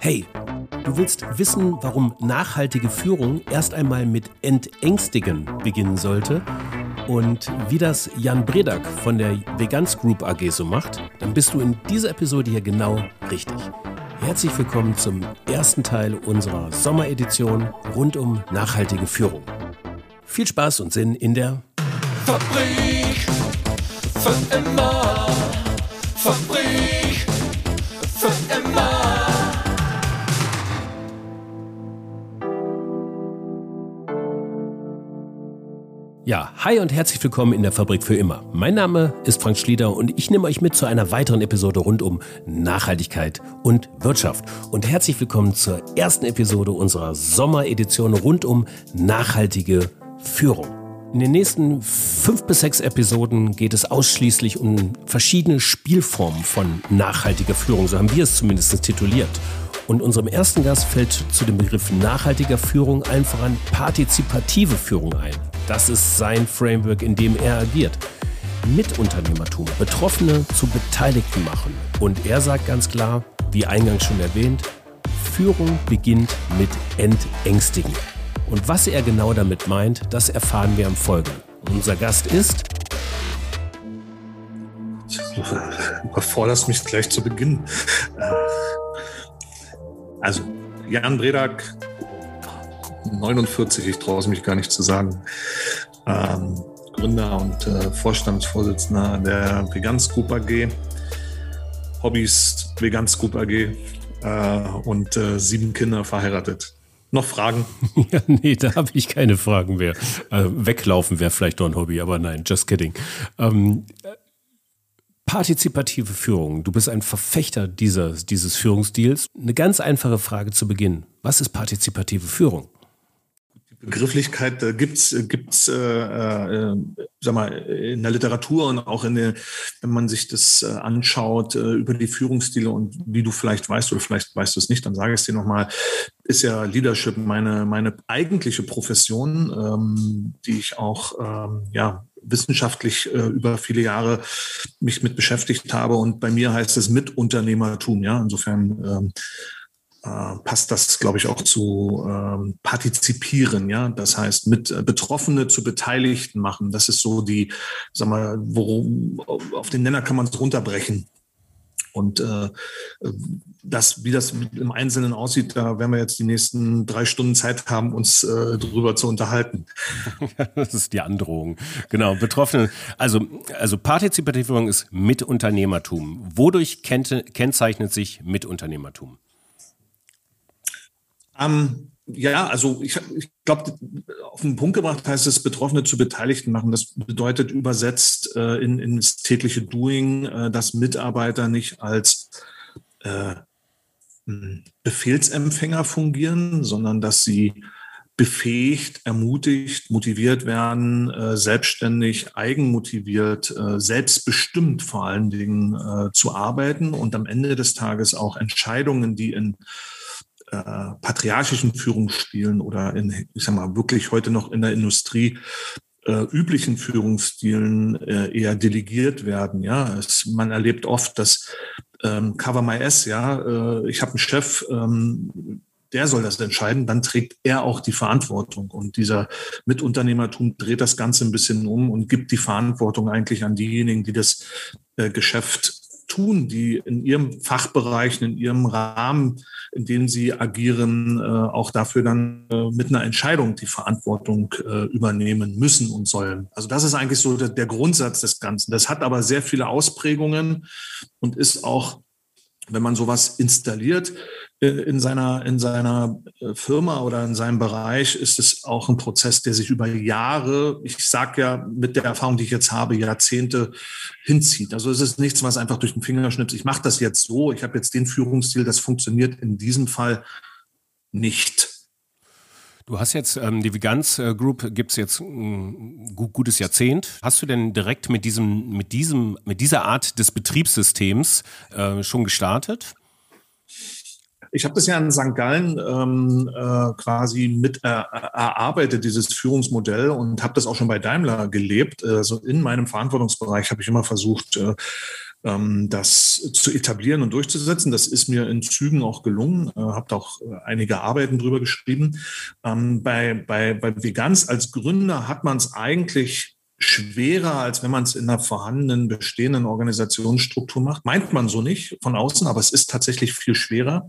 Hey, du willst wissen, warum nachhaltige Führung erst einmal mit Entängstigen beginnen sollte und wie das Jan Bredak von der Vegans Group AG so macht? Dann bist du in dieser Episode hier genau richtig. Herzlich willkommen zum ersten Teil unserer Sommeredition rund um nachhaltige Führung. Viel Spaß und Sinn in der Fabrik für immer. Fabrik hi und herzlich willkommen in der Fabrik für immer. Mein Name ist Frank Schlieder und ich nehme euch mit zu einer weiteren Episode rund um Nachhaltigkeit und Wirtschaft. Und herzlich willkommen zur ersten Episode unserer Sommeredition rund um nachhaltige Führung. In den nächsten fünf bis sechs Episoden geht es ausschließlich um verschiedene Spielformen von nachhaltiger Führung. So haben wir es zumindest tituliert. Und unserem ersten Gast fällt zu dem Begriff nachhaltiger Führung einfach an partizipative Führung ein. Das ist sein Framework, in dem er agiert. Mitunternehmertum, Betroffene zu Beteiligten machen. Und er sagt ganz klar, wie eingangs schon erwähnt, Führung beginnt mit Entängstigen. Und was er genau damit meint, das erfahren wir im Folgenden. Unser Gast ist Du überforderst mich gleich zu Beginn. Äh, Also, Jan Bredak, 49, ich traue es mich gar nicht zu sagen, ähm, Gründer und äh, Vorstandsvorsitzender der Veganz Group AG, Hobbys Veganz Group AG äh, und äh, sieben Kinder verheiratet. Noch Fragen? Ja, nee, da habe ich keine Fragen mehr. Äh, weglaufen wäre vielleicht doch ein Hobby, aber nein, just kidding. Ähm, partizipative Führung. Du bist ein Verfechter dieses, dieses Führungsstils. Eine ganz einfache Frage zu Beginn. Was ist partizipative Führung? Begrifflichkeit äh, gibt's gibt's äh, äh, sag mal in der Literatur und auch in der, wenn man sich das äh, anschaut äh, über die Führungsstile und wie du vielleicht weißt oder vielleicht weißt du es nicht, dann sage ich es dir nochmal, ist ja Leadership meine meine eigentliche Profession, ähm, die ich auch ähm, ja wissenschaftlich äh, über viele Jahre mich mit beschäftigt habe. Und bei mir heißt es Mitunternehmertum, ja. Insofern ähm, äh, passt das, glaube ich, auch zu ähm, partizipieren, ja. Das heißt, mit äh, Betroffene zu Beteiligten machen. Das ist so die, sag mal, worum, auf den Nenner kann man es runterbrechen. Und äh, das, wie das im Einzelnen aussieht, da werden wir jetzt die nächsten drei Stunden Zeit haben, uns äh, drüber zu unterhalten. Das ist die Androhung. Genau, Betroffene. Also, also Partizipativierung ist Mitunternehmertum. Wodurch kennt, kennzeichnet sich Mitunternehmertum? Ähm, ja, also ich, ich glaube, auf den Punkt gebracht heißt es, Betroffene zu Beteiligten machen. Das bedeutet übersetzt äh, in, ins tägliche Doing, äh, dass Mitarbeiter nicht als äh, Befehlsempfänger fungieren, sondern dass sie befähigt, ermutigt, motiviert werden, äh, selbstständig, eigenmotiviert, äh, selbstbestimmt vor allen Dingen äh, zu arbeiten und am Ende des Tages auch Entscheidungen, die in äh, patriarchischen Führungsstilen oder in, ich sag mal, wirklich heute noch in der Industrie äh, üblichen Führungsstilen äh, eher delegiert werden. Ja, es, man erlebt oft, dass ähm, Cover My S, ja, äh, ich habe einen Chef, ähm, der soll das entscheiden, dann trägt er auch die Verantwortung. Und dieser Mitunternehmertum dreht das Ganze ein bisschen um und gibt die Verantwortung eigentlich an diejenigen, die das äh, Geschäft tun, die in ihrem Fachbereich, in ihrem Rahmen, in dem sie agieren, äh, auch dafür dann äh, mit einer Entscheidung die Verantwortung äh, übernehmen müssen und sollen. Also das ist eigentlich so der, Grundsatz des Ganzen. Das hat aber sehr viele Ausprägungen und ist auch wenn man sowas installiert in seiner, in seiner äh, Firma oder in seinem Bereich, ist es auch ein Prozess, der sich über Jahre, ich sage ja mit der Erfahrung, die ich jetzt habe, Jahrzehnte hinzieht. Also es ist nichts, was einfach durch den Fingerschnips, ich mache das jetzt so, ich habe jetzt den Führungsstil, das funktioniert in diesem Fall nicht. Du hast jetzt ähm, die Veganz äh, Group gibt's jetzt ein gut, gutes Jahrzehnt. Hast du denn direkt mit diesem, mit diesem, mit dieser Art des Betriebssystems äh, schon gestartet? Ich habe das ja in St. Gallen ähm, äh, quasi mit äh, erarbeitet, dieses Führungsmodell, und habe das auch schon bei Daimler gelebt. Also in meinem Verantwortungsbereich habe ich immer versucht, äh, ähm, das zu etablieren und durchzusetzen. Das ist mir in Zügen auch gelungen. Äh, Habt auch äh, einige Arbeiten drüber geschrieben. Ähm, bei, bei, bei Veganz als Gründer hat man es eigentlich schwerer, als wenn man es in einer vorhandenen, bestehenden Organisationsstruktur macht. Meint man so nicht von außen, aber es ist tatsächlich viel schwerer,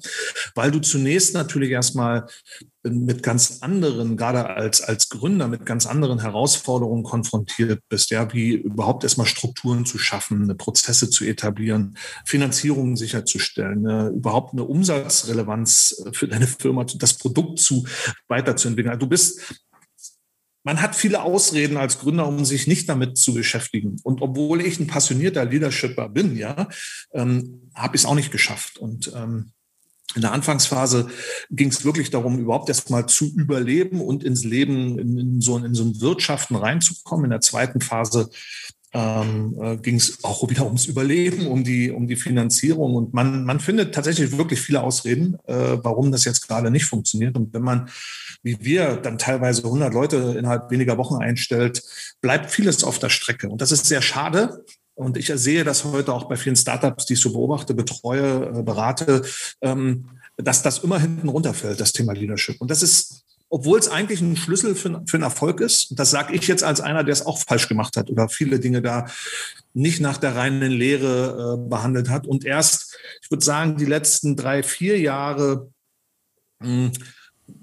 weil du zunächst natürlich erstmal mit ganz anderen, gerade als, als Gründer, mit ganz anderen Herausforderungen konfrontiert bist, ja, wie überhaupt erstmal Strukturen zu schaffen, Prozesse zu etablieren, Finanzierungen sicherzustellen, eine, überhaupt eine Umsatzrelevanz für deine Firma, das Produkt zu weiterzuentwickeln. Also du bist man hat viele Ausreden als Gründer, um sich nicht damit zu beschäftigen. Und obwohl ich ein passionierter Leadershipper bin, ja, ähm, habe ich es auch nicht geschafft. Und ähm, in der Anfangsphase ging es wirklich darum, überhaupt erst mal zu überleben und ins Leben, in, in, so, in so ein Wirtschaften reinzukommen. In der zweiten Phase ähm, äh, ging es auch wieder ums Überleben, um die, um die Finanzierung. Und man, man findet tatsächlich wirklich viele Ausreden, äh, warum das jetzt gerade nicht funktioniert. Und wenn man, wie wir, dann teilweise 100 Leute innerhalb weniger Wochen einstellt, bleibt vieles auf der Strecke. Und das ist sehr schade. Und ich sehe das heute auch bei vielen Startups, die ich so beobachte, betreue, äh, berate, ähm, dass das immer hinten runterfällt, das Thema Leadership. Und das ist obwohl es eigentlich ein Schlüssel für, für einen Erfolg ist. Das sage ich jetzt als einer, der es auch falsch gemacht hat oder viele Dinge da nicht nach der reinen Lehre äh, behandelt hat. Und erst, ich würde sagen, die letzten drei, vier Jahre mh, hm,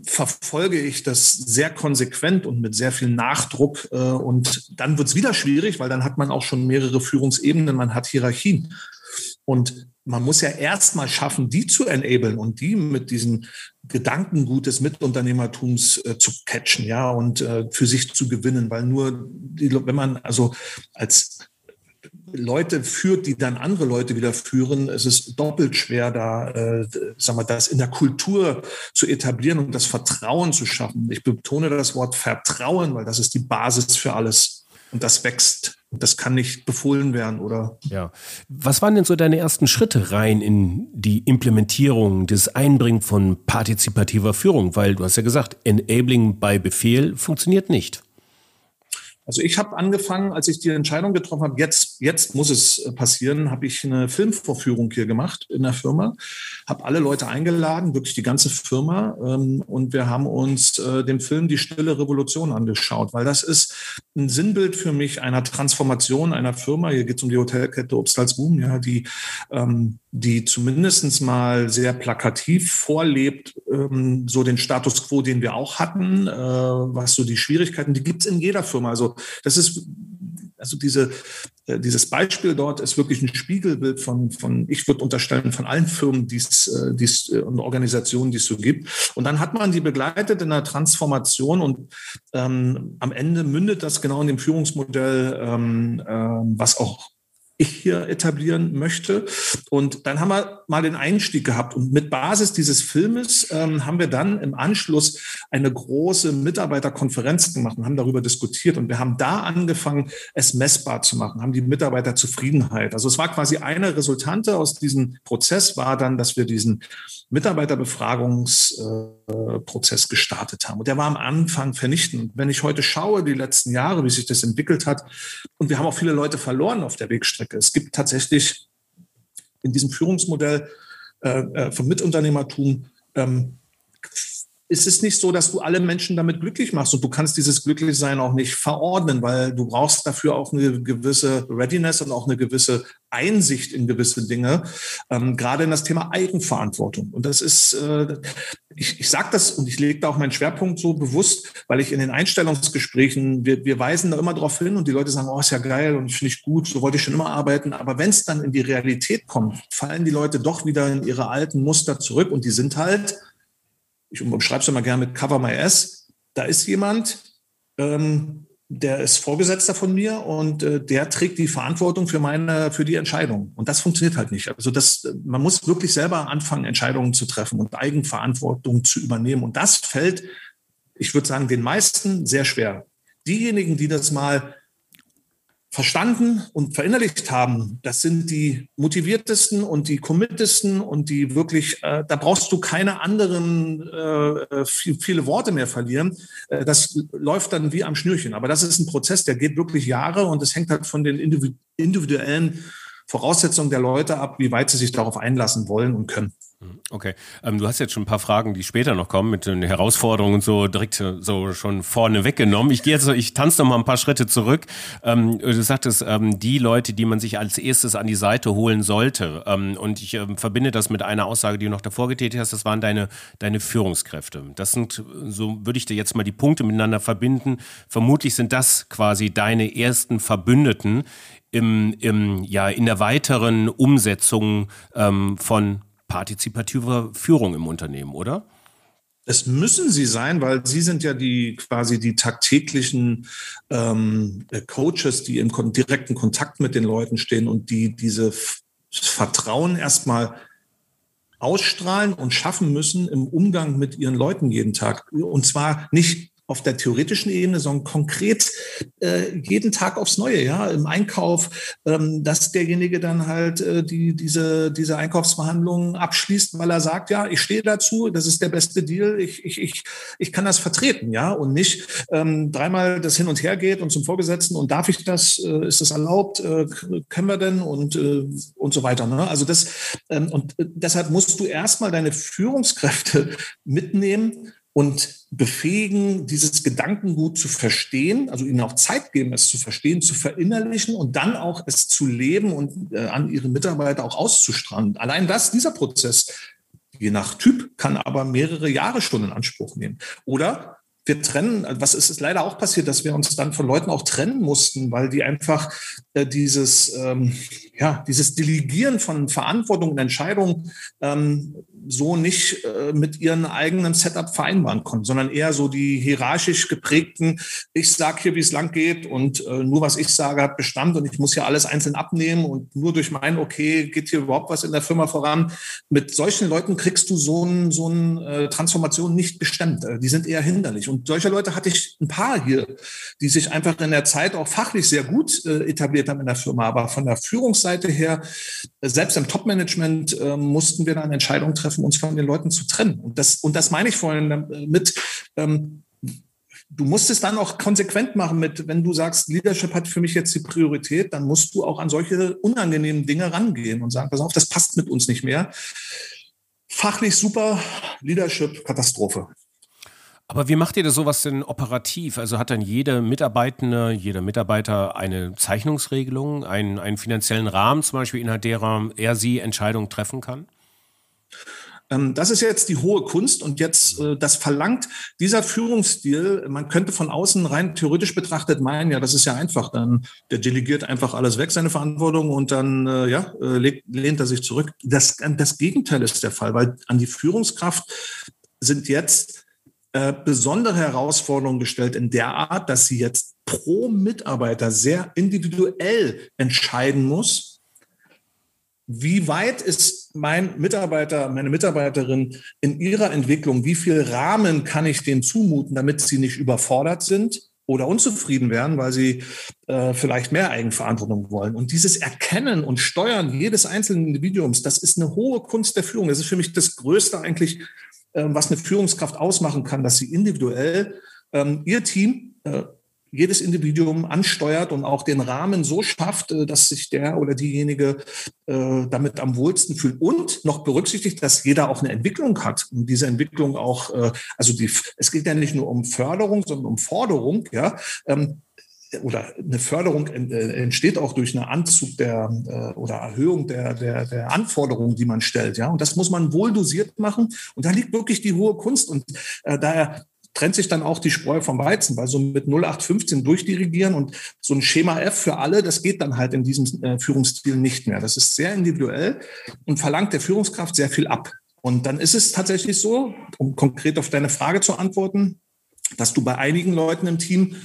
verfolge ich das sehr konsequent und mit sehr viel Nachdruck. Äh, und dann wird es wieder schwierig, weil dann hat man auch schon mehrere Führungsebenen, man hat Hierarchien. Und man muss ja erstmal schaffen, die zu enablen und die mit diesem Gedankengut des Mitunternehmertums äh, zu catchen, ja, und äh, für sich zu gewinnen, weil nur die, wenn man also als Leute führt, die dann andere Leute wieder führen, es ist doppelt schwer, da, äh, sagen wir, das in der Kultur zu etablieren und das Vertrauen zu schaffen. Ich betone das Wort Vertrauen, weil das ist die Basis für alles. Und das wächst. Das kann nicht befohlen werden, oder? Ja. Was waren denn so deine ersten Schritte rein in die Implementierung, das Einbringen von partizipativer Führung? Weil du hast ja gesagt, Enabling by Befehl funktioniert nicht. Also ich habe angefangen, als ich die Entscheidung getroffen habe, jetzt, jetzt muss es äh, passieren, habe ich eine Filmvorführung hier gemacht in der Firma, habe alle Leute eingeladen, wirklich die ganze Firma, ähm, und wir haben uns äh, den Film Die Stille Revolution angeschaut, weil das ist ein Sinnbild für mich einer Transformation einer Firma. Hier geht es um die Hotelkette Obstalsboom, ja, die ähm, die zumindest mal sehr plakativ vorlebt, ähm, so den Status quo, den wir auch hatten, äh, was so die Schwierigkeiten, die gibt es in jeder Firma. Also das ist, also diese, dieses Beispiel dort ist wirklich ein Spiegelbild von, von ich würde unterstellen, von allen Firmen die's, äh, die's, äh, und Organisationen, die es so gibt. Und dann hat man die begleitet in einer Transformation und ähm, am Ende mündet das genau in dem Führungsmodell, ähm, äh, was auch ich hier etablieren möchte. Und dann haben wir mal den Einstieg gehabt. Und mit Basis dieses Filmes ähm, haben wir dann im Anschluss eine große Mitarbeiterkonferenz gemacht und haben darüber diskutiert. Und wir haben da angefangen, es messbar zu machen, haben die Mitarbeiterzufriedenheit. Also es war quasi eine Resultante aus diesem Prozess, war dann, dass wir diesen Mitarbeiterbefragungsprozess äh, gestartet haben. Und der war am Anfang vernichtend. Wenn ich heute schaue, die letzten Jahre, wie sich das entwickelt hat, und wir haben auch viele Leute verloren auf der Wegstrecke, Strecke. Es gibt tatsächlich in diesem Führungsmodell äh, äh vom Mitunternehmertum ähm, ist es nicht so, dass du alle Menschen damit glücklich machst und du kannst dieses Glücklichsein auch nicht verordnen, weil du brauchst dafür auch eine gewisse Readiness und auch eine gewisse Einsicht in gewisse Dinge, ähm, gerade in das Thema Eigenverantwortung. Und das ist, äh, ich, ich sage das und ich lege da auch meinen Schwerpunkt so bewusst, weil ich in den Einstellungsgesprächen, wir, wir weisen da immer darauf hin und die Leute sagen, oh, ist ja geil und finde ich gut, so wollte ich schon immer arbeiten. Aber wenn es dann in die Realität kommt, fallen die Leute doch wieder in ihre alten Muster zurück und die sind halt ich umschreibe es immer gerne mit Cover My Ass, da ist jemand, ähm, der ist Vorgesetzter von mir und äh, der trägt die Verantwortung für meine, für die Entscheidung. Und das funktioniert halt nicht. Also das, man muss wirklich selber anfangen, Entscheidungen zu treffen und Eigenverantwortung zu übernehmen. Und das fällt, ich würde sagen, den meisten sehr schwer. Diejenigen, die das mal verstanden und verinnerlicht haben, das sind die motiviertesten und die committesten und die wirklich, äh, da brauchst du keine anderen äh, viel, viele Worte mehr verlieren. Äh, das läuft dann wie am Schnürchen. Aber das ist ein Prozess, der geht wirklich Jahre und es hängt halt von den individuellen Voraussetzungen der Leute ab, wie weit sie sich darauf einlassen wollen und können. Okay, ähm, du hast jetzt schon ein paar Fragen, die später noch kommen, mit den Herausforderungen so direkt so schon vorne weggenommen. Ich gehe jetzt, ich tanze noch mal ein paar Schritte zurück. Ähm, du sagtest, ähm, die Leute, die man sich als erstes an die Seite holen sollte. Ähm, und ich ähm, verbinde das mit einer Aussage, die du noch davor getätigt hast. Das waren deine deine Führungskräfte. Das sind, so würde ich dir jetzt mal die Punkte miteinander verbinden. Vermutlich sind das quasi deine ersten Verbündeten im, im ja in der weiteren Umsetzung ähm, von partizipativer Führung im Unternehmen, oder? Es müssen sie sein, weil sie sind ja die quasi die tagtäglichen ähm, Coaches, die im direkten Kontakt mit den Leuten stehen und die diese Vertrauen erstmal ausstrahlen und schaffen müssen im Umgang mit ihren Leuten jeden Tag. Und zwar nicht auf der theoretischen Ebene, sondern konkret äh, jeden Tag aufs Neue, ja, im Einkauf, ähm, dass derjenige dann halt äh, die, diese, diese Einkaufsverhandlungen abschließt, weil er sagt, ja, ich stehe dazu, das ist der beste Deal, ich, ich, ich, ich kann das vertreten, ja, und nicht ähm, dreimal das hin und her geht und zum Vorgesetzten und darf ich das, äh, ist das erlaubt, äh, können wir denn und, äh, und so weiter. Ne? Also das, ähm, und äh, deshalb musst du erstmal deine Führungskräfte mitnehmen und befähigen, dieses Gedankengut zu verstehen, also ihnen auch Zeit geben, es zu verstehen, zu verinnerlichen und dann auch es zu leben und äh, an ihre Mitarbeiter auch auszustrahlen. Allein das, dieser Prozess, je nach Typ, kann aber mehrere Jahre schon in Anspruch nehmen. Oder wir trennen, was ist es leider auch passiert, dass wir uns dann von Leuten auch trennen mussten, weil die einfach äh, dieses, ähm, ja, dieses Delegieren von Verantwortung und Entscheidungen ähm, so nicht äh, mit ihren eigenen Setup vereinbaren konnten, sondern eher so die hierarchisch geprägten, ich sage hier, wie es lang geht und äh, nur was ich sage hat Bestand und ich muss hier alles einzeln abnehmen und nur durch mein Okay geht hier überhaupt was in der Firma voran. Mit solchen Leuten kriegst du so eine so äh, Transformation nicht bestimmt. Äh, die sind eher hinderlich. Und solche Leute hatte ich ein paar hier, die sich einfach in der Zeit auch fachlich sehr gut äh, etabliert haben in der Firma. Aber von der Führungsseite her, äh, selbst im Top-Management mussten wir dann Entscheidungen treffen, treffen, uns von den Leuten zu trennen. Und das, und das meine ich vorhin mit, ähm, du musst es dann auch konsequent machen mit, wenn du sagst, Leadership hat für mich jetzt die Priorität, dann musst du auch an solche unangenehmen Dinge rangehen und sagen, pass auf, das passt mit uns nicht mehr. Fachlich super, Leadership Katastrophe. Aber wie macht ihr das sowas denn operativ? Also hat dann jeder Mitarbeitende, jeder Mitarbeiter eine Zeichnungsregelung, einen, einen finanziellen Rahmen zum Beispiel, innerhalb derer er sie Entscheidungen treffen kann? Ähm, das ist jetzt die hohe Kunst und jetzt äh, das verlangt dieser Führungsstil. Man könnte von außen rein theoretisch betrachtet meinen, ja, das ist ja einfach. Dann der delegiert einfach alles weg, seine Verantwortung und dann äh, ja äh, lehnt er sich zurück. Das, das Gegenteil ist der Fall, weil an die Führungskraft sind jetzt besondere Herausforderungen gestellt in der Art, dass sie jetzt pro Mitarbeiter sehr individuell entscheiden muss, wie weit ist mein Mitarbeiter, meine Mitarbeiterin in ihrer Entwicklung? Wie viel Rahmen kann ich denen zumuten, damit sie nicht überfordert sind oder unzufrieden werden, weil sie äh, vielleicht mehr Eigenverantwortung wollen? Und dieses Erkennen und Steuern jedes einzelnen Individuums, das ist eine hohe Kunst der Führung. Das ist für mich das Größte eigentlich, äh, was eine Führungskraft ausmachen kann, dass sie individuell ähm, ihr Team äh, jedes Individuum ansteuert und auch den Rahmen so schafft, äh, dass sich der oder diejenige äh, damit am wohlsten fühlt und noch berücksichtigt, dass jeder auch eine Entwicklung hat und diese Entwicklung auch, äh, also die, es geht ja nicht nur um Förderung, sondern um Forderung, ja. Ähm, oder eine Förderung entsteht auch durch einen Anzug der oder Erhöhung der, der, der Anforderungen, die man stellt. Ja, und das muss man wohl dosiert machen. Und da liegt wirklich die hohe Kunst. Und daher trennt sich dann auch die Spreu vom Weizen, weil so mit 0815 durchdirigieren und so ein Schema F für alle, das geht dann halt in diesem äh, Führungsstil nicht mehr. Das ist sehr individuell und verlangt der Führungskraft sehr viel ab. Und dann ist es tatsächlich so, um konkret auf deine Frage zu antworten, dass du bei einigen Leuten im Team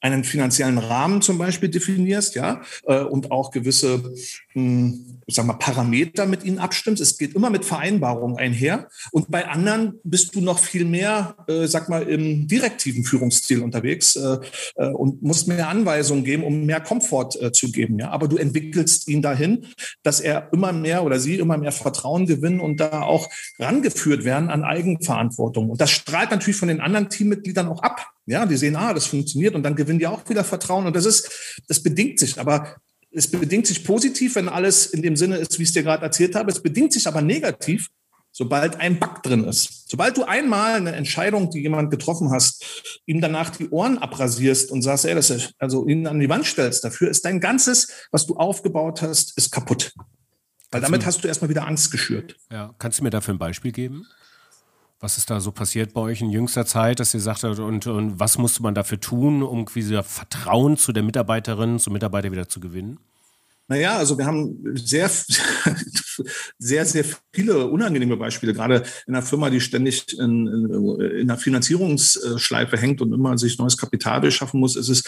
einen finanziellen Rahmen zum Beispiel definierst, ja, äh, und auch gewisse, hm, ich sag mal, Parameter mit ihnen abstimmst. Es geht immer mit Vereinbarungen einher. Und bei anderen bist du noch viel mehr, äh, sag mal, im direktiven Führungsstil unterwegs äh, und musst mehr Anweisungen geben, um mehr Komfort zu geben, ja. Aber du entwickelst ihn dahin, dass er immer mehr oder sie immer mehr Vertrauen gewinnen und da auch rangeführt werden an Eigenverantwortung. Und das strahlt natürlich von den anderen Teammitgliedern auch ab. Ja, die sehen, ah, das funktioniert und dann gewinnen die auch wieder Vertrauen und das ist, das bedingt sich. Aber es bedingt sich positiv, wenn alles in dem Sinne ist, wie ich es dir gerade erzählt habe. Es bedingt sich aber negativ, sobald ein Bug drin ist. Sobald du einmal eine Entscheidung, die jemand getroffen hast, ihm danach die Ohren abrasierst und sagst, ey, das ist, also ihn an die Wand stellst, dafür ist dein ganzes, was du aufgebaut hast, ist kaputt. Weil damit hast du erstmal wieder Angst geschürt. Ja, kannst du mir dafür ein Beispiel geben? Was ist da so passiert bei euch in jüngster Zeit, dass ihr sagt, und, und was musste man dafür tun, um wieder Vertrauen zu der Mitarbeiterin, zum Mitarbeiter wieder zu gewinnen? Naja, also wir haben sehr, sehr, sehr viele unangenehme Beispiele, gerade in einer Firma, die ständig in, in, einer Finanzierungsschleife hängt und immer sich neues Kapital beschaffen muss, ist es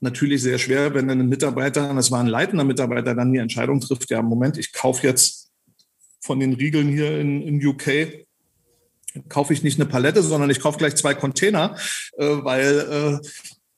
natürlich sehr schwer, wenn ein Mitarbeiter, das war ein leitender Mitarbeiter, dann die Entscheidung trifft, ja, Moment, ich kaufe jetzt von den Riegeln hier in, in UK kaufe ich nicht eine Palette, sondern ich kaufe gleich zwei Container, äh, weil äh,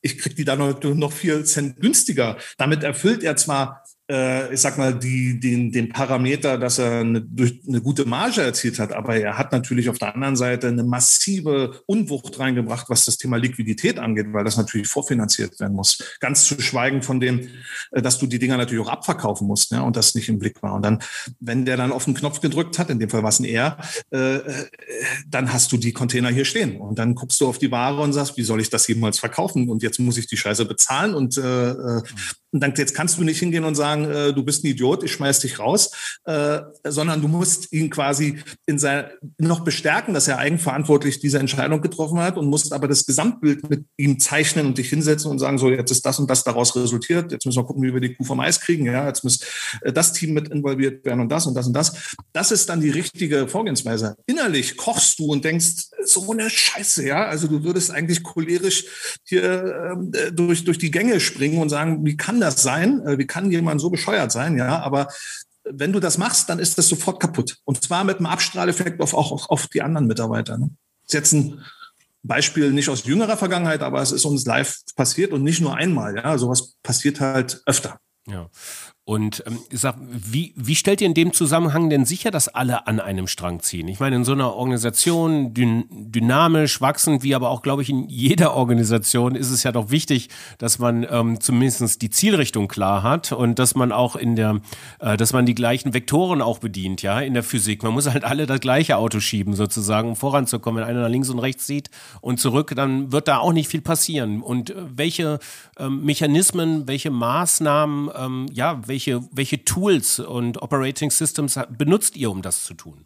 ich kriege die dann noch, noch vier Cent günstiger. Damit erfüllt er zwar äh, ich sag mal, die, den, den Parameter, dass er eine, durch eine gute Marge erzielt hat. Aber er hat natürlich auf der anderen Seite eine massive Unwucht reingebracht, was das Thema Liquidität angeht, weil das natürlich vorfinanziert werden muss. Ganz zu schweigen von dem, äh, dass du die Dinger natürlich auch abverkaufen musst ja, und das nicht im Blick war. Und dann, wenn der dann auf den Knopf gedrückt hat, in dem Fall war es ein Er, äh, äh, dann hast du die Container hier stehen. Und dann guckst du auf die Ware und sagst, wie soll ich das jemals verkaufen? Und jetzt muss ich die Scheiße bezahlen. Und äh, äh und dann, jetzt kannst du nicht hingehen und sagen, äh, du bist ein Idiot, ich schmeiß dich raus, äh, sondern du musst ihn quasi in sein, noch bestärken, dass er eigenverantwortlich diese Entscheidung getroffen hat und musst aber das Gesamtbild mit ihm zeichnen und dich hinsetzen und sagen, so, jetzt ist das und das daraus resultiert, jetzt müssen wir gucken, wie wir die Kuh vom Eis kriegen, ja, jetzt muss äh, das Team mit involviert werden und das und das und das. Das ist dann die richtige Vorgehensweise. Innerlich kochst du und denkst, so eine Scheiße, ja, also du würdest eigentlich cholerisch hier ähm, durch, durch die Gänge springen und sagen, wie kann das das sein? Äh, wie kann jemand so bescheuert sein? Ja, aber wenn du das machst, dann ist das sofort kaputt. Und zwar mit einem Abstrahleffekt auf, auch auf die anderen Mitarbeiter. Ne? Das ist jetzt ein Beispiel nicht aus jüngerer Vergangenheit, aber es ist uns live passiert und nicht nur einmal. Ja, sowas passiert halt öfter. Ja. Und ähm, sag, wie, wie stellt ihr in dem Zusammenhang denn sicher, dass alle an einem Strang ziehen? Ich meine, in so einer Organisation, dyn dynamisch, wachsend, wie aber auch, glaube ich, in jeder Organisation ist es ja doch wichtig, dass man ähm, zumindest die Zielrichtung klar hat und dass man auch in der, äh, dass man die gleichen Vektoren auch bedient, ja, in der Physik. Man muss halt alle das gleiche Auto schieben, sozusagen, um voranzukommen. Wenn einer nach links und rechts sieht und zurück, dann wird da auch nicht viel passieren. Und äh, welche ähm, Mechanismen, welche Maßnahmen, ähm, ja, welche welche, welche Tools und Operating Systems benutzt ihr, um das zu tun?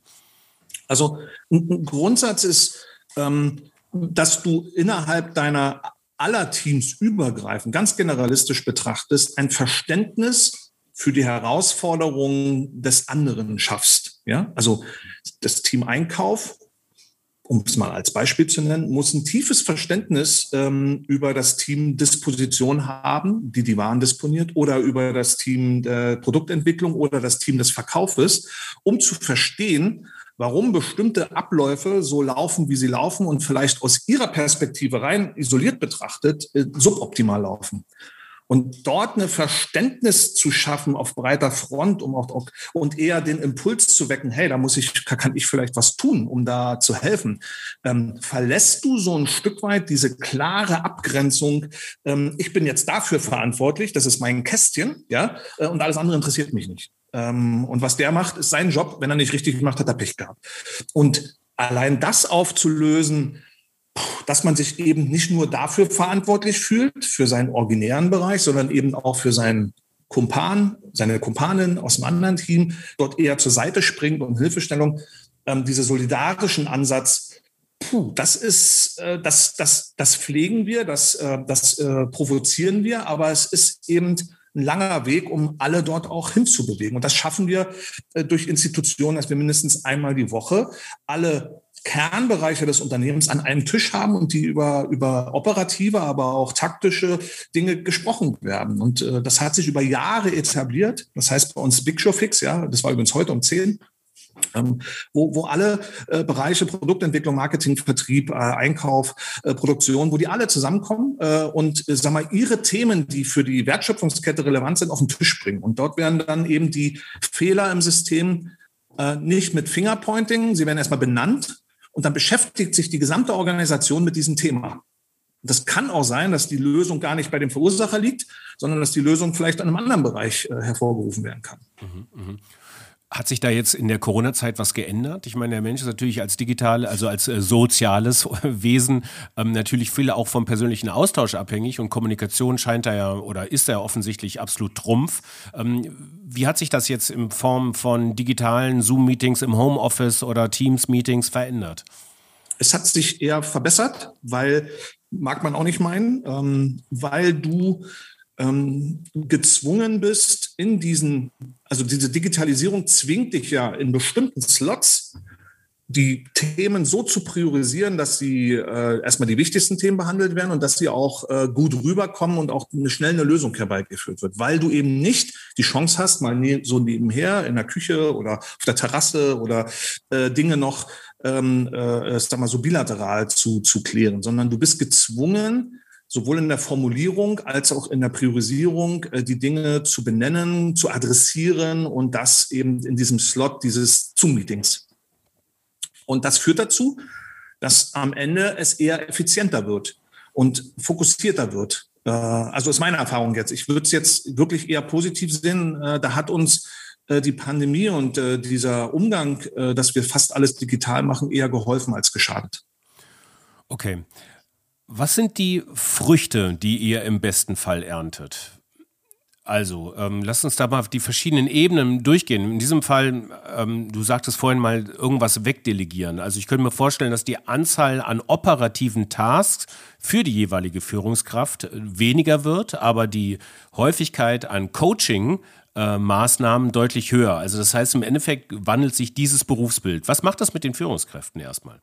Also ein Grundsatz ist, ähm, dass du innerhalb deiner aller Teams übergreifend, ganz generalistisch betrachtest, ein Verständnis für die Herausforderungen des anderen schaffst. Ja, also das Team Einkauf um es mal als Beispiel zu nennen, muss ein tiefes Verständnis ähm, über das Team Disposition haben, die die Waren disponiert, oder über das Team der Produktentwicklung oder das Team des Verkaufes, um zu verstehen, warum bestimmte Abläufe so laufen, wie sie laufen und vielleicht aus ihrer Perspektive rein isoliert betrachtet äh, suboptimal laufen. Und dort eine Verständnis zu schaffen auf breiter Front, um auch, und eher den Impuls zu wecken, hey, da muss ich, kann ich vielleicht was tun, um da zu helfen. Ähm, verlässt du so ein Stück weit diese klare Abgrenzung, ähm, ich bin jetzt dafür verantwortlich, das ist mein Kästchen, ja, äh, und alles andere interessiert mich nicht. Ähm, und was der macht, ist sein Job. Wenn er nicht richtig gemacht hat, hat er Pech gehabt. Und allein das aufzulösen, dass man sich eben nicht nur dafür verantwortlich fühlt, für seinen originären Bereich, sondern eben auch für seinen Kumpan, seine Kumpanin aus dem anderen Team, dort eher zur Seite springt und Hilfestellung, ähm, diese solidarischen Ansatz, puh, das ist, äh, das, das, das pflegen wir, das, äh, das äh, provozieren wir, aber es ist eben ein langer Weg, um alle dort auch hinzubewegen. Und das schaffen wir äh, durch Institutionen, dass wir mindestens einmal die Woche alle Kernbereiche des Unternehmens an einem Tisch haben und die über, über operative, aber auch taktische Dinge gesprochen werden. Und äh, das hat sich über Jahre etabliert. Das heißt bei uns Big Show Fix, ja, das war übrigens heute um 10. Ähm, wo, wo alle äh, Bereiche Produktentwicklung, Marketing, Vertrieb, äh, Einkauf, äh, Produktion, wo die alle zusammenkommen äh, und äh, sag mal ihre Themen, die für die Wertschöpfungskette relevant sind, auf den Tisch bringen. Und dort werden dann eben die Fehler im System äh, nicht mit Fingerpointing, sie werden erstmal benannt und dann beschäftigt sich die gesamte Organisation mit diesem Thema. Das kann auch sein, dass die Lösung gar nicht bei dem Verursacher liegt, sondern dass die Lösung vielleicht in einem anderen Bereich äh, hervorgerufen werden kann. Mhm, mh. Hat sich da jetzt in der Corona-Zeit was geändert? Ich meine, der Mensch ist natürlich als digital, also als äh, soziales Wesen ähm, natürlich viel auch vom persönlichen Austausch abhängig und Kommunikation scheint da ja oder ist da ja offensichtlich absolut Trumpf. Ähm, wie hat sich das jetzt in Form von digitalen Zoom-Meetings im Homeoffice oder Teams-Meetings verändert? Es hat sich eher verbessert, weil, mag man auch nicht meinen, ähm, weil du ähm, gezwungen bist, in diesen, also diese Digitalisierung zwingt dich ja in bestimmten Slots, die Themen so zu priorisieren, dass sie äh, erstmal die wichtigsten Themen behandelt werden und dass sie auch äh, gut rüberkommen und auch eine, schnell eine Lösung herbeigeführt wird, weil du eben nicht die Chance hast, mal ne, so nebenher in der Küche oder auf der Terrasse oder äh, Dinge noch ähm, äh, sag mal so bilateral zu, zu klären, sondern du bist gezwungen, sowohl in der Formulierung als auch in der Priorisierung äh, die Dinge zu benennen, zu adressieren und das eben in diesem Slot dieses Zoom-Meetings. Und das führt dazu, dass am Ende es eher effizienter wird und fokussierter wird. Äh, also ist meine Erfahrung jetzt. Ich würde es jetzt wirklich eher positiv sehen. Äh, da hat uns die Pandemie und dieser Umgang, dass wir fast alles digital machen, eher geholfen als geschadet. Okay. Was sind die Früchte, die ihr im besten Fall erntet? Also, ähm, lasst uns da mal die verschiedenen Ebenen durchgehen. In diesem Fall, ähm, du sagtest vorhin mal, irgendwas wegdelegieren. Also ich könnte mir vorstellen, dass die Anzahl an operativen Tasks für die jeweilige Führungskraft äh, weniger wird, aber die Häufigkeit an Coaching-Maßnahmen äh, deutlich höher. Also das heißt, im Endeffekt wandelt sich dieses Berufsbild. Was macht das mit den Führungskräften erstmal?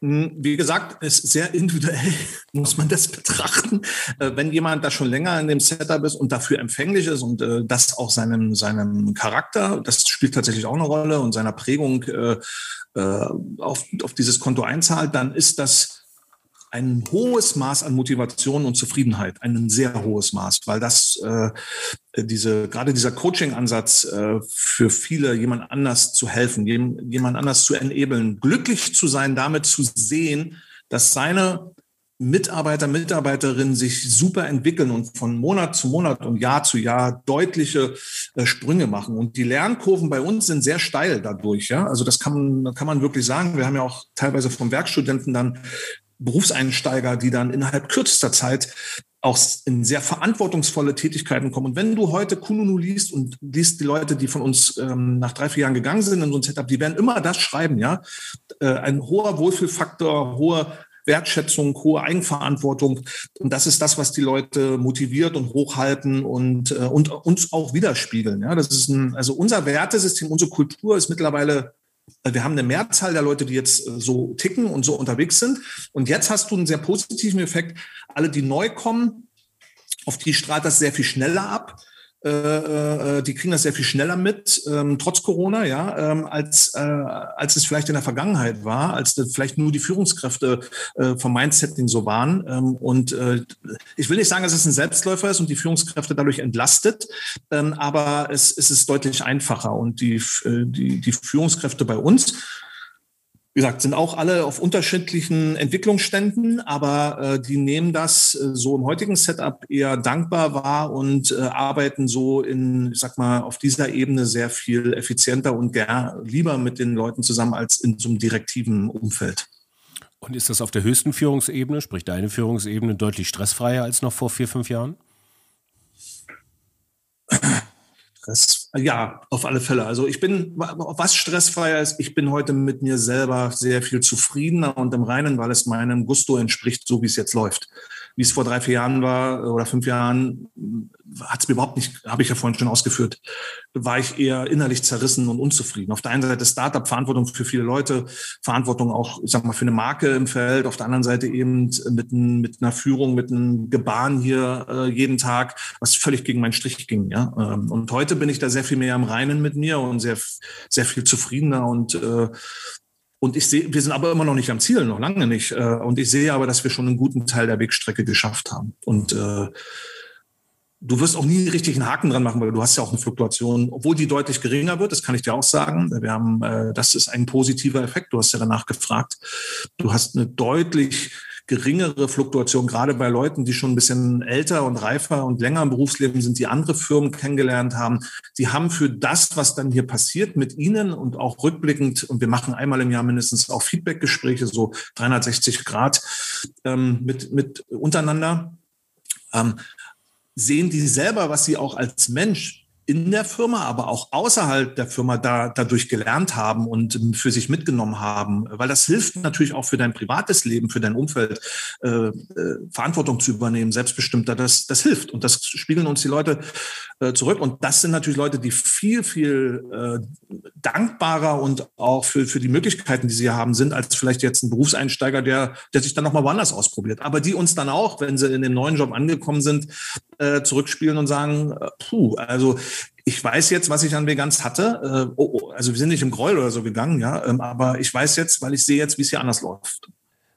Hm, wie gesagt, ist sehr individuell, muss man das betrachten. Äh, wenn jemand da schon länger in dem Setup ist und dafür empfänglich ist und äh, das auch seinem, seinem Charakter, das spielt tatsächlich auch eine Rolle und seiner Prägung äh, auf, auf dieses Konto einzahlt, dann ist das ein hohes Maß an Motivation und Zufriedenheit, ein sehr hohes Maß, weil das äh, diese gerade dieser Coaching-Ansatz äh, für viele jemand anders zu helfen, jemand anders zu enablen, glücklich zu sein, damit zu sehen, dass seine Mitarbeiter, Mitarbeiterinnen sich super entwickeln und von Monat zu Monat und Jahr zu Jahr deutliche äh, Sprünge machen. Und die Lernkurven bei uns sind sehr steil dadurch. Ja, also das kann kann man wirklich sagen. Wir haben ja auch teilweise vom Werkstudenten dann Berufseinsteiger, die dann innerhalb kürzester Zeit auch in sehr verantwortungsvolle Tätigkeiten kommen. Und wenn du heute Kununu liest und liest die Leute, die von uns ähm, nach drei, vier Jahren gegangen sind in so ein Setup, die werden immer das schreiben, ja. Äh, ein hoher Wohlfühlfaktor, hohe Wertschätzung, hohe Eigenverantwortung. Und das ist das, was die Leute motiviert und hochhalten und, äh, und uns auch widerspiegeln. Ja, das ist ein, also unser Wertesystem, unsere Kultur ist mittlerweile wir haben eine Mehrzahl der Leute, die jetzt äh, so ticken und so unterwegs sind. Und jetzt hast du einen sehr positiven Effekt. Alle, die neu kommen, auf die strahlt das sehr viel schneller ab. Äh, äh, die kriegen das sehr viel schneller mit, ähm, trotz Corona, ja, ähm, als, äh, als es vielleicht in der Vergangenheit war, als vielleicht nur die Führungskräfte äh, vom Mindsetting so waren. Ähm, und äh, ich will nicht sagen, dass es ein Selbstläufer ist und die Führungskräfte dadurch entlastet, aber es, es ist deutlich einfacher und die, äh, die, die Führungskräfte bei uns wie gesagt, sind auch alle auf unterschiedlichen Entwicklungsständen, aber äh, die nehmen das äh, so im heutigen Setup eher dankbar wahr und äh, arbeiten so in, ich sag mal, auf dieser Ebene sehr viel effizienter und gern lieber mit den Leuten zusammen als in so einem direktiven Umfeld. Und ist das auf der höchsten Führungsebene, sprich deine Führungsebene, deutlich stressfreier als noch vor vier, fünf Jahren? Stress, ja, auf alle Fälle. Also ich bin, was stressfreier ist, ich bin heute mit mir selber sehr viel zufriedener und im Reinen, weil es meinem Gusto entspricht, so wie es jetzt läuft wie es vor drei, vier Jahren war oder fünf Jahren, hat es mir überhaupt nicht, habe ich ja vorhin schon ausgeführt, war ich eher innerlich zerrissen und unzufrieden. Auf der einen Seite Startup, Verantwortung für viele Leute, Verantwortung auch, ich sag mal, für eine Marke im Feld, auf der anderen Seite eben mit, mit einer Führung, mit einem Gebaren hier äh, jeden Tag, was völlig gegen meinen Strich ging. Ja? Ähm, und heute bin ich da sehr viel mehr im Reinen mit mir und sehr, sehr viel zufriedener und äh, und ich sehe, wir sind aber immer noch nicht am Ziel, noch lange nicht. Äh, und ich sehe aber, dass wir schon einen guten Teil der Wegstrecke geschafft haben. Und äh, du wirst auch nie richtig einen Haken dran machen, weil du hast ja auch eine Fluktuation, obwohl die deutlich geringer wird, das kann ich dir auch sagen. Wir haben, äh, das ist ein positiver Effekt. Du hast ja danach gefragt. Du hast eine deutlich geringere Fluktuation, gerade bei Leuten, die schon ein bisschen älter und reifer und länger im Berufsleben sind, die andere Firmen kennengelernt haben. Die haben für das, was dann hier passiert mit ihnen und auch rückblickend, und wir machen einmal im Jahr mindestens auch Feedbackgespräche, so 360 Grad ähm, mit, mit untereinander, ähm, sehen die selber, was sie auch als Mensch in der Firma, aber auch außerhalb der Firma da, dadurch gelernt haben und für sich mitgenommen haben, weil das hilft natürlich auch für dein privates Leben, für dein Umfeld, äh, äh, Verantwortung zu übernehmen, selbstbestimmter. Das, das hilft und das spiegeln uns die Leute äh, zurück. Und das sind natürlich Leute, die viel, viel äh, dankbarer und auch für, für die Möglichkeiten, die sie haben, sind, als vielleicht jetzt ein Berufseinsteiger, der, der sich dann nochmal woanders ausprobiert. Aber die uns dann auch, wenn sie in dem neuen Job angekommen sind, äh, zurückspielen und sagen, äh, puh, also ich weiß jetzt, was ich an Veganz hatte. Äh, oh, oh, also wir sind nicht im Gräuel oder so gegangen, ja, ähm, aber ich weiß jetzt, weil ich sehe jetzt, wie es hier anders läuft.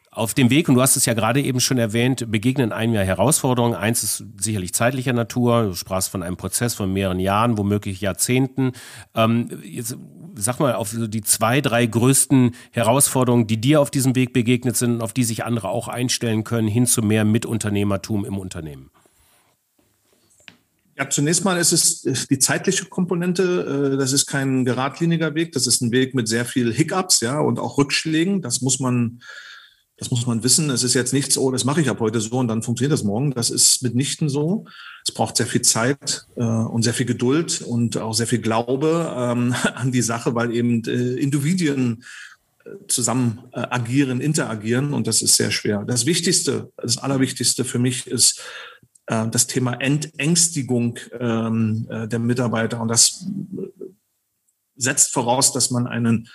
Auf dem Weg, und du hast es ja gerade eben schon erwähnt, begegnen einem ja Herausforderungen. Eins ist sicherlich zeitlicher Natur. Du sprachst von einem Prozess von mehreren Jahren, womöglich Jahrzehnten. Ähm, jetzt sag mal, auf die zwei, drei größten Herausforderungen, die dir auf diesem Weg begegnet sind, auf die sich andere auch einstellen können, hin zu mehr Mitunternehmertum im Unternehmen. Ja, zunächst mal ist es die zeitliche Komponente. Äh, das ist kein geradliniger Weg. Das ist ein Weg mit sehr viel Hiccups, ja, und auch Rückschlägen. Das muss man, das muss man wissen. Es ist jetzt nichts, oh, das mache ich ab heute so und dann funktioniert das morgen. Das ist mitnichten so. Es braucht sehr viel Zeit äh, und sehr viel Geduld und auch sehr viel Glaube ähm, an die Sache, weil eben äh, Individuen zusammen agieren, interagieren und das ist sehr schwer. Das Wichtigste, das Allerwichtigste für mich ist, äh, das Thema Entängstigung ähm, äh, der Mitarbeiter. Und das setzt voraus, dass man einen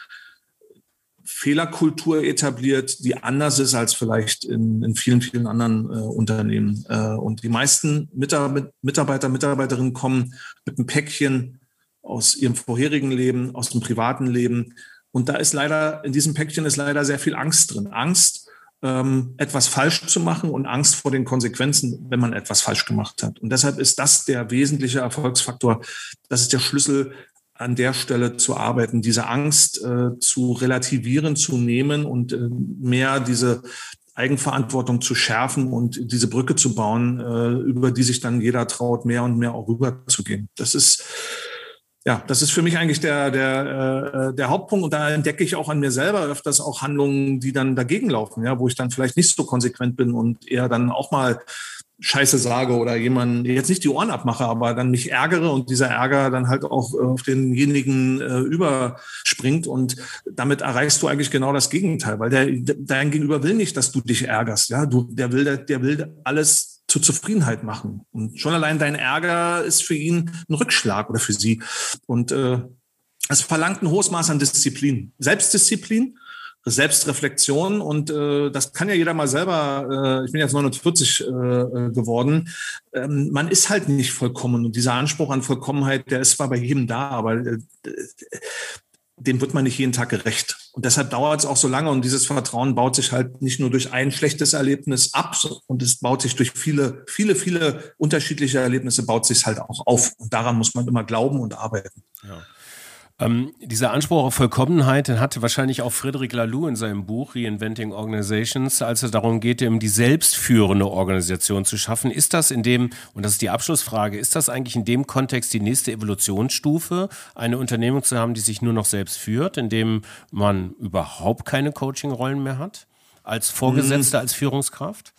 Fehlerkultur etabliert, die anders ist als vielleicht in, in vielen, vielen anderen äh, Unternehmen. Äh, und die meisten Mitarbeiter, Mitarbeiterinnen kommen mit einem Päckchen aus ihrem vorherigen Leben, aus dem privaten Leben. Und da ist leider, in diesem Päckchen ist leider sehr viel Angst drin. Angst, ähm, etwas falsch zu machen und Angst vor den Konsequenzen, wenn man etwas falsch gemacht hat. Und deshalb ist das der wesentliche Erfolgsfaktor. Das ist der Schlüssel, an der Stelle zu arbeiten, diese Angst äh, zu relativieren, zu nehmen und äh, mehr diese Eigenverantwortung zu schärfen und diese Brücke zu bauen, äh, über die sich dann jeder traut, mehr und mehr auch rüberzugehen. Das ist ja, das ist für mich eigentlich der, der, äh, der Hauptpunkt. Und da entdecke ich auch an mir selber öfters auch Handlungen, die dann dagegen laufen, ja, wo ich dann vielleicht nicht so konsequent bin und eher dann auch mal Scheiße sage oder jemanden jetzt nicht die Ohren abmache, aber dann mich ärgere und dieser Ärger dann halt auch äh, auf denjenigen äh, überspringt und damit erreichst du eigentlich genau das Gegenteil, weil der dein Gegenüber will nicht, dass du dich ärgerst, ja, du der will der, der will alles zur Zufriedenheit machen. Und schon allein dein Ärger ist für ihn ein Rückschlag oder für sie. Und äh, es verlangt ein hohes Maß an Disziplin, Selbstdisziplin, Selbstreflexion und äh, das kann ja jeder mal selber. Äh, ich bin jetzt 49 äh, äh, geworden. Ähm, man ist halt nicht vollkommen und dieser Anspruch an Vollkommenheit, der ist zwar bei jedem da, aber äh, dem wird man nicht jeden Tag gerecht. Und deshalb dauert es auch so lange und dieses Vertrauen baut sich halt nicht nur durch ein schlechtes Erlebnis ab und es baut sich durch viele, viele, viele unterschiedliche Erlebnisse, baut sich halt auch auf. Und daran muss man immer glauben und arbeiten. Ja. Ähm, dieser Anspruch auf Vollkommenheit, den hatte wahrscheinlich auch Frederic Laloux in seinem Buch Reinventing Organizations, als es darum geht, eben die selbstführende Organisation zu schaffen. Ist das in dem, und das ist die Abschlussfrage, ist das eigentlich in dem Kontext die nächste Evolutionsstufe, eine Unternehmung zu haben, die sich nur noch selbst führt, indem man überhaupt keine Coaching-Rollen mehr hat? Als Vorgesetzter, hm. als Führungskraft?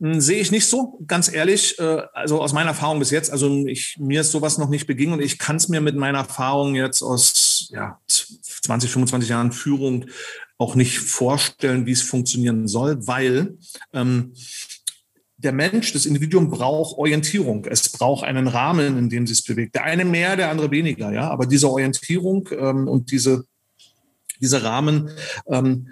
Hm, sehe ich nicht so, ganz ehrlich. Äh, also aus meiner Erfahrung bis jetzt, also ich, mir ist sowas noch nicht begingen und ich kann es mir mit meiner Erfahrung jetzt aus ja, 20, 25 Jahren Führung auch nicht vorstellen, wie es funktionieren soll, weil ähm, der Mensch, das Individuum braucht Orientierung. Es braucht einen Rahmen, in dem es bewegt. Der eine mehr, der andere weniger, ja. Aber diese Orientierung ähm, und diese diese Rahmen ähm,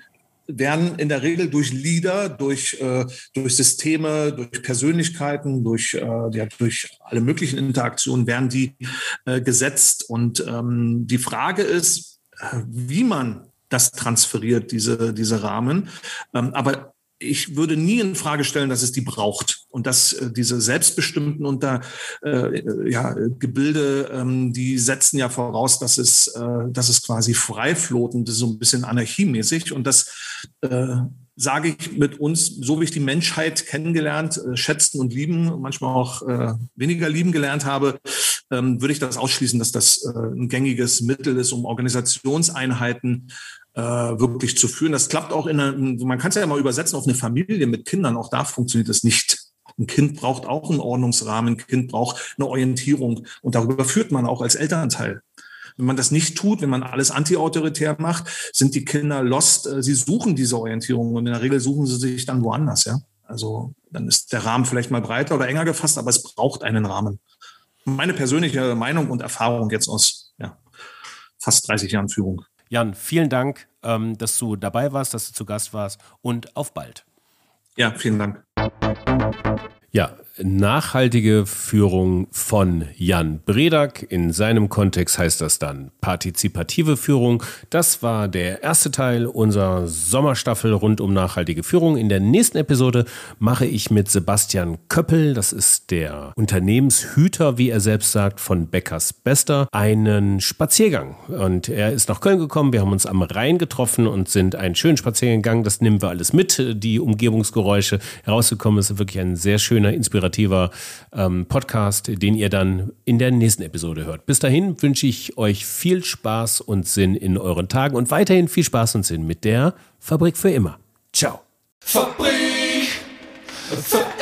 werden in der Regel durch Leader, durch, äh, durch Systeme, durch Persönlichkeiten, durch, äh, ja, durch alle möglichen Interaktionen werden die äh, gesetzt. Und ähm, die Frage ist, äh, wie man das transferiert, diese, diese Rahmen. Ähm, aber ich würde nie in Frage stellen, dass es die braucht und dass äh, diese selbstbestimmten unter äh, ja, Gebilde, ähm, die setzen ja voraus, dass es, äh, dass es quasi freiflotend ist, so ein bisschen anarchiemäßig und das äh, sage ich mit uns, so wie ich die Menschheit kennengelernt, äh, schätzen und lieben, manchmal auch äh, weniger lieben gelernt habe, ähm, würde ich das ausschließen, dass das äh, ein gängiges Mittel ist, um Organisationseinheiten äh, wirklich zu führen. Das klappt auch in einer, man kann es ja mal übersetzen auf eine Familie mit Kindern, auch da funktioniert es nicht. Ein Kind braucht auch einen Ordnungsrahmen, ein Kind braucht eine Orientierung und darüber führt man auch als Elternteil. Wenn man das nicht tut, wenn man alles antiautoritär macht, sind die Kinder lost. Äh, sie suchen diese Orientierung und in der Regel suchen sie sich dann woanders, ja. Also dann ist der Rahmen vielleicht mal breiter oder enger gefasst, aber es braucht einen Rahmen. Meine persönliche Meinung und Erfahrung jetzt aus ja, fast 30 Jahren Führung. Jan, vielen Dank, ähm, dass du dabei warst, dass du zu Gast warst und auf bald. Ja, vielen Dank. Ja, nachhaltige Führung von Jan Bredak. In seinem Kontext heißt das dann partizipative Führung. Das war der erste Teil unserer Sommerstaffel rund um nachhaltige Führung. In der nächsten Episode mache ich mit Sebastian Köppel, das ist der Unternehmenshüter, wie er selbst sagt, von Beckers Bester, einen Spaziergang. Und er ist nach Köln gekommen. Wir haben uns am Rhein getroffen und sind einen schönen Spaziergang gegangen. Das nehmen wir alles mit. Die Umgebungsgeräusche herausgekommen ist wirklich ein sehr schöner, inspirativer ähm, Podcast, den ihr dann in der nächsten Episode hört. Bis dahin wünsche ich euch viel Spaß und Sinn in euren Tagen und weiterhin viel Spaß und Sinn mit der Fabrik für immer. Ciao. Fabrik immer.